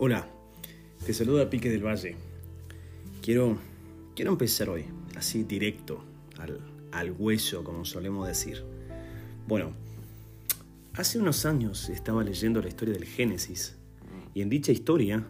Hola, te saluda Pique del Valle. Quiero, quiero empezar hoy, así directo, al, al hueso, como solemos decir. Bueno, hace unos años estaba leyendo la historia del Génesis y en dicha historia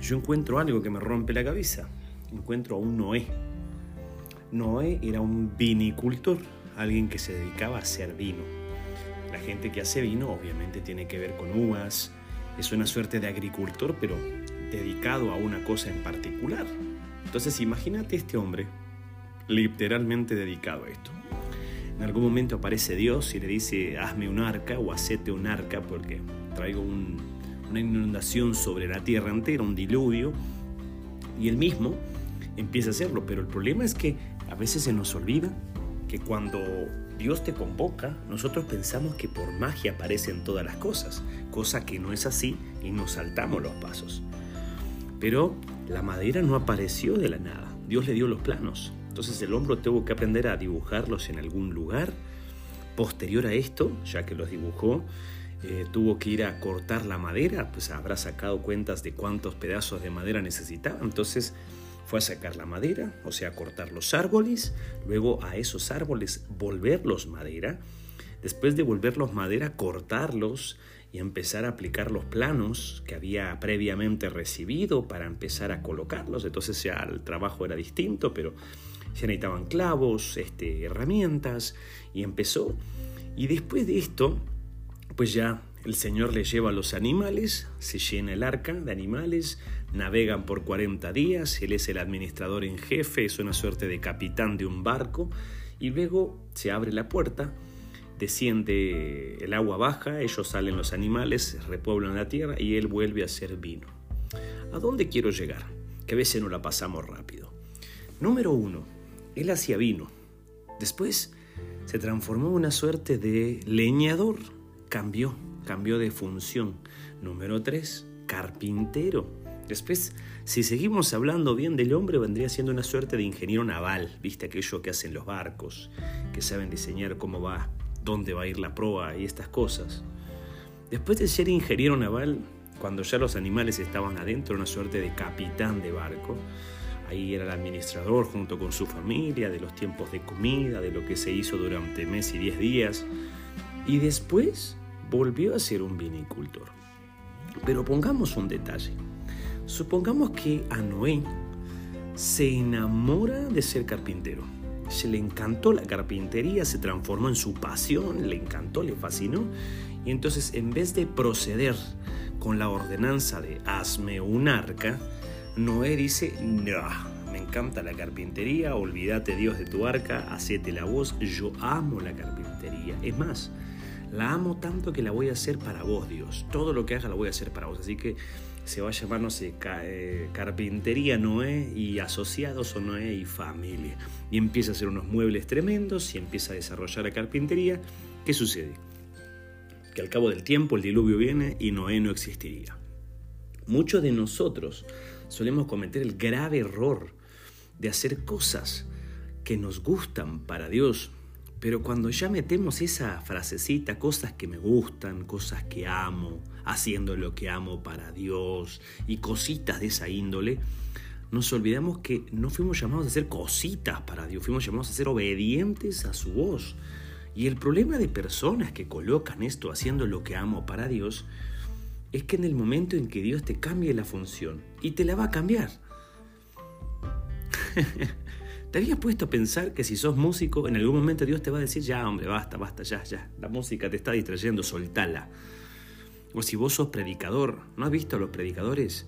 yo encuentro algo que me rompe la cabeza. Encuentro a un Noé. Noé era un vinicultor, alguien que se dedicaba a hacer vino. La gente que hace vino obviamente tiene que ver con uvas, es una suerte de agricultor, pero dedicado a una cosa en particular. Entonces imagínate este hombre literalmente dedicado a esto. En algún momento aparece Dios y le dice, hazme un arca o hacete un arca porque traigo una inundación sobre la tierra entera, un diluvio. Y él mismo empieza a hacerlo, pero el problema es que a veces se nos olvida que cuando Dios te convoca, nosotros pensamos que por magia aparecen todas las cosas, cosa que no es así y nos saltamos los pasos. Pero la madera no apareció de la nada, Dios le dio los planos. Entonces el hombre tuvo que aprender a dibujarlos en algún lugar. Posterior a esto, ya que los dibujó, eh, tuvo que ir a cortar la madera, pues habrá sacado cuentas de cuántos pedazos de madera necesitaba. Entonces fue a sacar la madera, o sea, cortar los árboles, luego a esos árboles volverlos madera, después de volverlos madera, cortarlos y empezar a aplicar los planos que había previamente recibido para empezar a colocarlos. Entonces ya el trabajo era distinto, pero se necesitaban clavos, este, herramientas, y empezó. Y después de esto, pues ya el Señor le lleva los animales, se llena el arca de animales, navegan por 40 días, él es el administrador en jefe, es una suerte de capitán de un barco, y luego se abre la puerta, desciende el agua baja, ellos salen los animales, repueblan la tierra y él vuelve a hacer vino. ¿A dónde quiero llegar? Que a veces no la pasamos rápido. Número uno, él hacía vino. Después se transformó en una suerte de leñador, cambió cambió de función. Número 3, carpintero. Después, si seguimos hablando bien del hombre, vendría siendo una suerte de ingeniero naval, viste aquello que hacen los barcos, que saben diseñar cómo va, dónde va a ir la proa y estas cosas. Después de ser ingeniero naval, cuando ya los animales estaban adentro, una suerte de capitán de barco, ahí era el administrador junto con su familia, de los tiempos de comida, de lo que se hizo durante mes y diez días. Y después volvió a ser un vinicultor. Pero pongamos un detalle. Supongamos que a Noé se enamora de ser carpintero. Se le encantó la carpintería, se transformó en su pasión, le encantó, le fascinó. Y entonces en vez de proceder con la ordenanza de hazme un arca, Noé dice, no, me encanta la carpintería, olvídate Dios de tu arca, hacete la voz, yo amo la carpintería. Es más, la amo tanto que la voy a hacer para vos, Dios. Todo lo que haga la voy a hacer para vos. Así que se va a llamar, no sé, eh, Carpintería Noé y Asociados o Noé y Familia. Y empieza a hacer unos muebles tremendos y empieza a desarrollar la carpintería. ¿Qué sucede? Que al cabo del tiempo el diluvio viene y Noé no existiría. Muchos de nosotros solemos cometer el grave error de hacer cosas que nos gustan para Dios, pero cuando ya metemos esa frasecita, cosas que me gustan, cosas que amo, haciendo lo que amo para Dios y cositas de esa índole, nos olvidamos que no fuimos llamados a hacer cositas para Dios, fuimos llamados a ser obedientes a su voz. Y el problema de personas que colocan esto haciendo lo que amo para Dios es que en el momento en que Dios te cambie la función, y te la va a cambiar, ¿Te habías puesto a pensar que si sos músico, en algún momento Dios te va a decir, ya hombre, basta, basta, ya, ya, la música te está distrayendo, soltala? O si vos sos predicador, ¿no has visto a los predicadores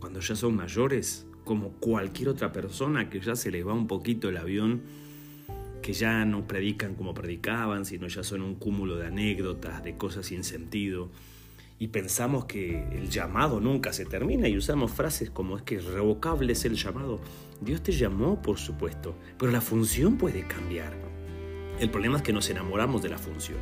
cuando ya son mayores, como cualquier otra persona que ya se les va un poquito el avión, que ya no predican como predicaban, sino ya son un cúmulo de anécdotas, de cosas sin sentido? Y pensamos que el llamado nunca se termina y usamos frases como es que revocable es el llamado. Dios te llamó, por supuesto, pero la función puede cambiar. El problema es que nos enamoramos de la función.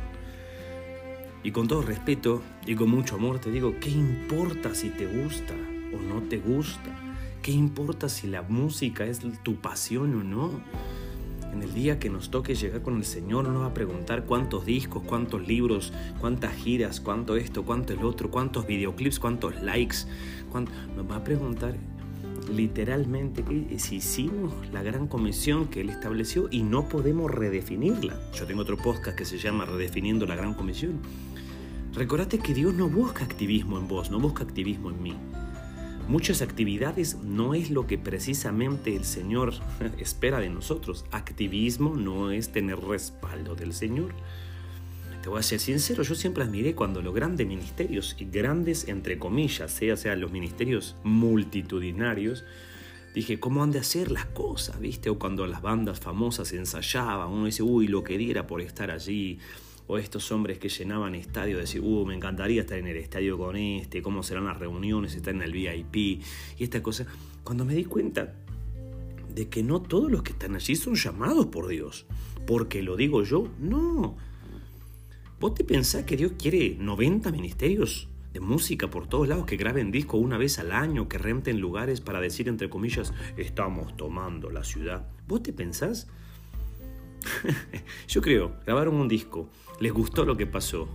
Y con todo respeto y con mucho amor te digo, ¿qué importa si te gusta o no te gusta? ¿Qué importa si la música es tu pasión o no? En el día que nos toque llegar con el Señor, no nos va a preguntar cuántos discos, cuántos libros, cuántas giras, cuánto esto, cuánto el otro, cuántos videoclips, cuántos likes. Nos va a preguntar literalmente si hicimos la gran comisión que Él estableció y no podemos redefinirla. Yo tengo otro podcast que se llama Redefiniendo la Gran Comisión. Recordate que Dios no busca activismo en vos, no busca activismo en mí. Muchas actividades no es lo que precisamente el Señor espera de nosotros. Activismo no es tener respaldo del Señor. Te voy a ser sincero, yo siempre admiré cuando los grandes ministerios, y grandes entre comillas, sea, sea los ministerios multitudinarios, dije, ¿cómo han de hacer las cosas? ¿Viste? O cuando las bandas famosas ensayaban, uno dice, uy, lo que diera por estar allí o estos hombres que llenaban estadios, decir, uh, me encantaría estar en el estadio con este, cómo serán las reuniones, estar en el VIP y esta cosa. Cuando me di cuenta de que no todos los que están allí son llamados por Dios, porque lo digo yo, no. ¿Vos te pensás que Dios quiere 90 ministerios de música por todos lados, que graben disco una vez al año, que renten lugares para decir, entre comillas, estamos tomando la ciudad? ¿Vos te pensás? Yo creo, grabaron un disco, les gustó lo que pasó,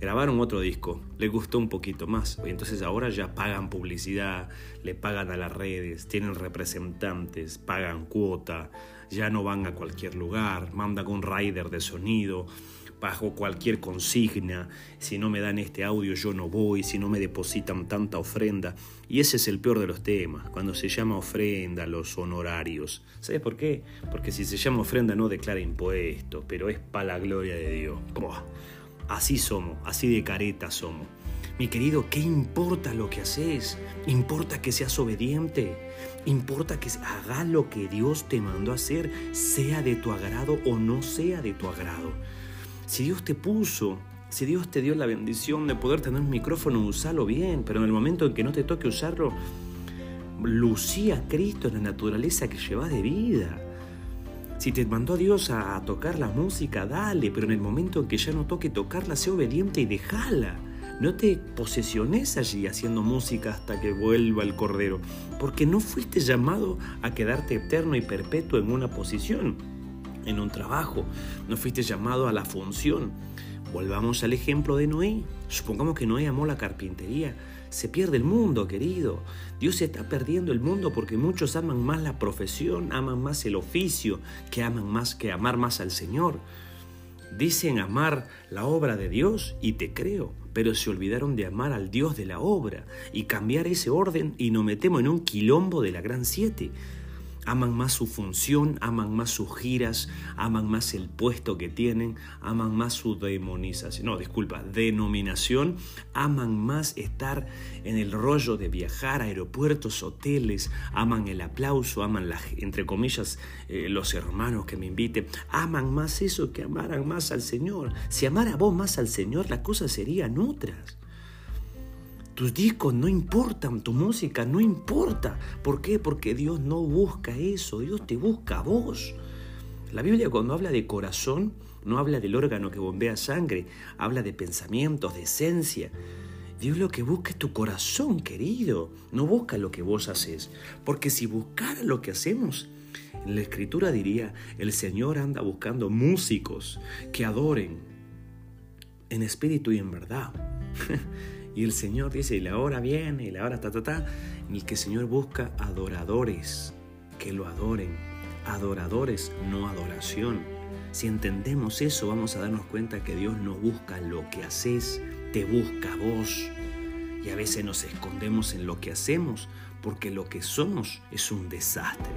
grabaron otro disco, les gustó un poquito más, y entonces ahora ya pagan publicidad, le pagan a las redes, tienen representantes, pagan cuota, ya no van a cualquier lugar, mandan un rider de sonido, bajo cualquier consigna, si no me dan este audio yo no voy, si no me depositan tanta ofrenda. Y ese es el peor de los temas, cuando se llama ofrenda, los honorarios. ¿Sabes por qué? Porque si se llama ofrenda no declara impuestos, pero es para la gloria de Dios. Así somos, así de careta somos. Mi querido, ¿qué importa lo que haces? ¿Importa que seas obediente? ¿Importa que hagas lo que Dios te mandó a hacer, sea de tu agrado o no sea de tu agrado? Si Dios te puso, si Dios te dio la bendición de poder tener un micrófono, usarlo bien, pero en el momento en que no te toque usarlo, lucía a Cristo en la naturaleza que llevas de vida. Si te mandó Dios a tocar la música, dale, pero en el momento en que ya no toque tocarla, sé obediente y déjala. No te posesiones allí haciendo música hasta que vuelva el Cordero, porque no fuiste llamado a quedarte eterno y perpetuo en una posición en un trabajo, no fuiste llamado a la función. Volvamos al ejemplo de Noé. Supongamos que Noé amó la carpintería. Se pierde el mundo, querido. Dios está perdiendo el mundo porque muchos aman más la profesión, aman más el oficio, que aman más que amar más al Señor. Dicen amar la obra de Dios y te creo, pero se olvidaron de amar al Dios de la obra y cambiar ese orden y nos metemos en un quilombo de la gran siete aman más su función, aman más sus giras, aman más el puesto que tienen, aman más su demonización, no, disculpa, denominación, aman más estar en el rollo de viajar a aeropuertos, hoteles, aman el aplauso, aman, la, entre comillas, eh, los hermanos que me inviten, aman más eso que amaran más al Señor. Si amara vos más al Señor, las cosas serían otras. Tus discos no importan, tu música no importa. ¿Por qué? Porque Dios no busca eso, Dios te busca a vos. La Biblia cuando habla de corazón, no habla del órgano que bombea sangre, habla de pensamientos, de esencia. Dios lo que busca es tu corazón, querido, no busca lo que vos haces. Porque si buscara lo que hacemos, en la escritura diría, el Señor anda buscando músicos que adoren en espíritu y en verdad. Y el Señor dice, y la hora viene, y la hora ta, ta, ta, en el que el Señor busca adoradores que lo adoren. Adoradores, no adoración. Si entendemos eso, vamos a darnos cuenta que Dios no busca lo que haces, te busca vos. Y a veces nos escondemos en lo que hacemos porque lo que somos es un desastre.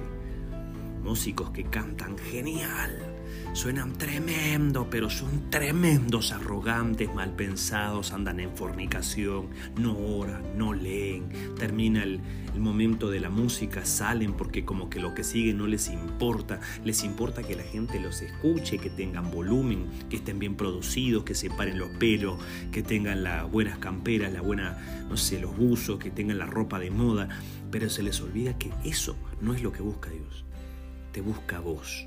Músicos que cantan genial, Suenan tremendo, pero son tremendos, arrogantes, mal pensados, andan en fornicación, no oran, no leen. Termina el, el momento de la música, salen porque como que lo que sigue no les importa. Les importa que la gente los escuche, que tengan volumen, que estén bien producidos, que se paren los pelos, que tengan las buenas camperas, la buena, no sé, los buzos, que tengan la ropa de moda. Pero se les olvida que eso no es lo que busca Dios. Te busca vos.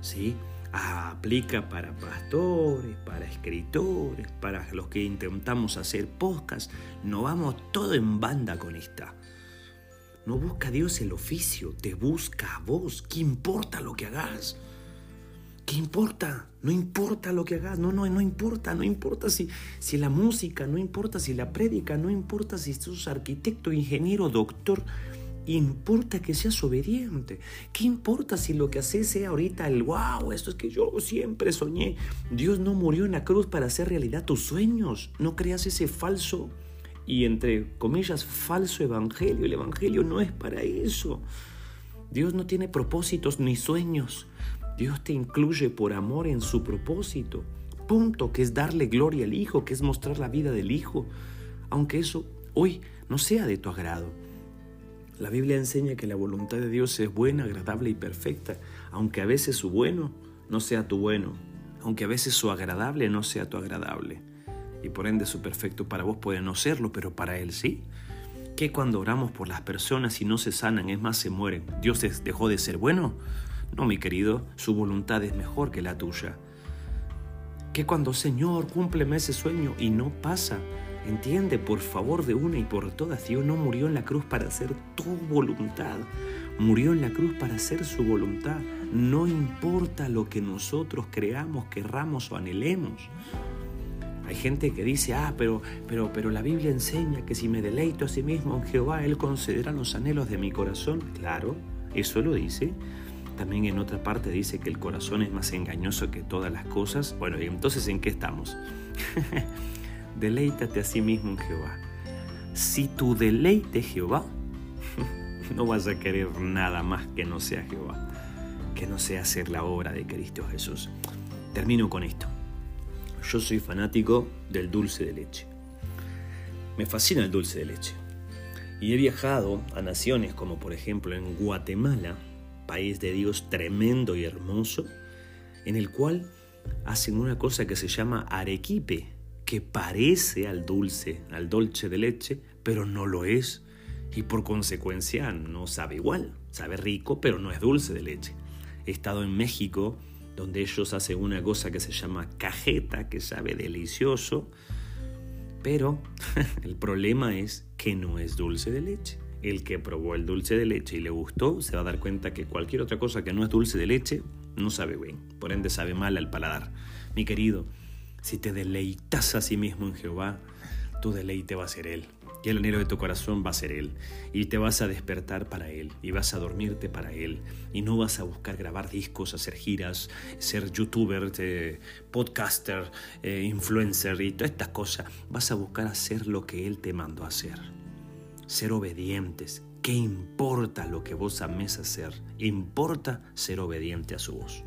¿Sí? aplica para pastores, para escritores, para los que intentamos hacer podcast. No vamos todo en banda con esta. No busca Dios el oficio, te busca a vos. ¿Qué importa lo que hagas? ¿Qué importa? No importa lo que hagas, no, no, no importa, no importa si, si la música, no importa si la prédica, no importa si sos arquitecto, ingeniero, doctor, importa que seas obediente. ¿Qué importa si lo que haces sea ahorita el wow, esto es que yo siempre soñé? Dios no murió en la cruz para hacer realidad tus sueños. No creas ese falso y entre comillas falso evangelio. El evangelio no es para eso. Dios no tiene propósitos ni sueños. Dios te incluye por amor en su propósito. Punto, que es darle gloria al Hijo, que es mostrar la vida del Hijo, aunque eso hoy no sea de tu agrado. La Biblia enseña que la voluntad de Dios es buena, agradable y perfecta, aunque a veces su bueno no sea tu bueno, aunque a veces su agradable no sea tu agradable. Y por ende su perfecto para vos puede no serlo, pero para Él sí. Que cuando oramos por las personas y no se sanan, es más, se mueren, ¿Dios dejó de ser bueno? No, mi querido, su voluntad es mejor que la tuya. Que cuando, Señor, cúmpleme ese sueño y no pasa, entiende por favor de una y por todas, Dios no murió en la cruz para hacer tu voluntad, murió en la cruz para hacer su voluntad. No importa lo que nosotros creamos, querramos o anhelemos. Hay gente que dice, ah, pero, pero, pero la Biblia enseña que si me deleito a sí mismo en Jehová, Él concederá los anhelos de mi corazón. Claro, eso lo dice. También en otra parte dice que el corazón es más engañoso que todas las cosas. Bueno, ¿y entonces en qué estamos? Deleítate a sí mismo en Jehová. Si tu deleite Jehová, no vas a querer nada más que no sea Jehová, que no sea hacer la obra de Cristo Jesús. Termino con esto. Yo soy fanático del dulce de leche. Me fascina el dulce de leche. Y he viajado a naciones como por ejemplo en Guatemala, país de Dios tremendo y hermoso, en el cual hacen una cosa que se llama arequipe, que parece al dulce, al dolce de leche, pero no lo es. Y por consecuencia no sabe igual. Sabe rico, pero no es dulce de leche. He estado en México, donde ellos hacen una cosa que se llama cajeta, que sabe delicioso, pero el problema es que no es dulce de leche el que probó el dulce de leche y le gustó, se va a dar cuenta que cualquier otra cosa que no es dulce de leche no sabe bien, por ende sabe mal al paladar. Mi querido, si te deleitas a sí mismo en Jehová, tu deleite va a ser Él. Y el anhelo de tu corazón va a ser Él. Y te vas a despertar para Él. Y vas a dormirte para Él. Y no vas a buscar grabar discos, hacer giras, ser youtuber, eh, podcaster, eh, influencer y todas estas cosas. Vas a buscar hacer lo que Él te mandó a hacer ser obedientes. ¿Qué importa lo que vos ames hacer? Importa ser obediente a su voz.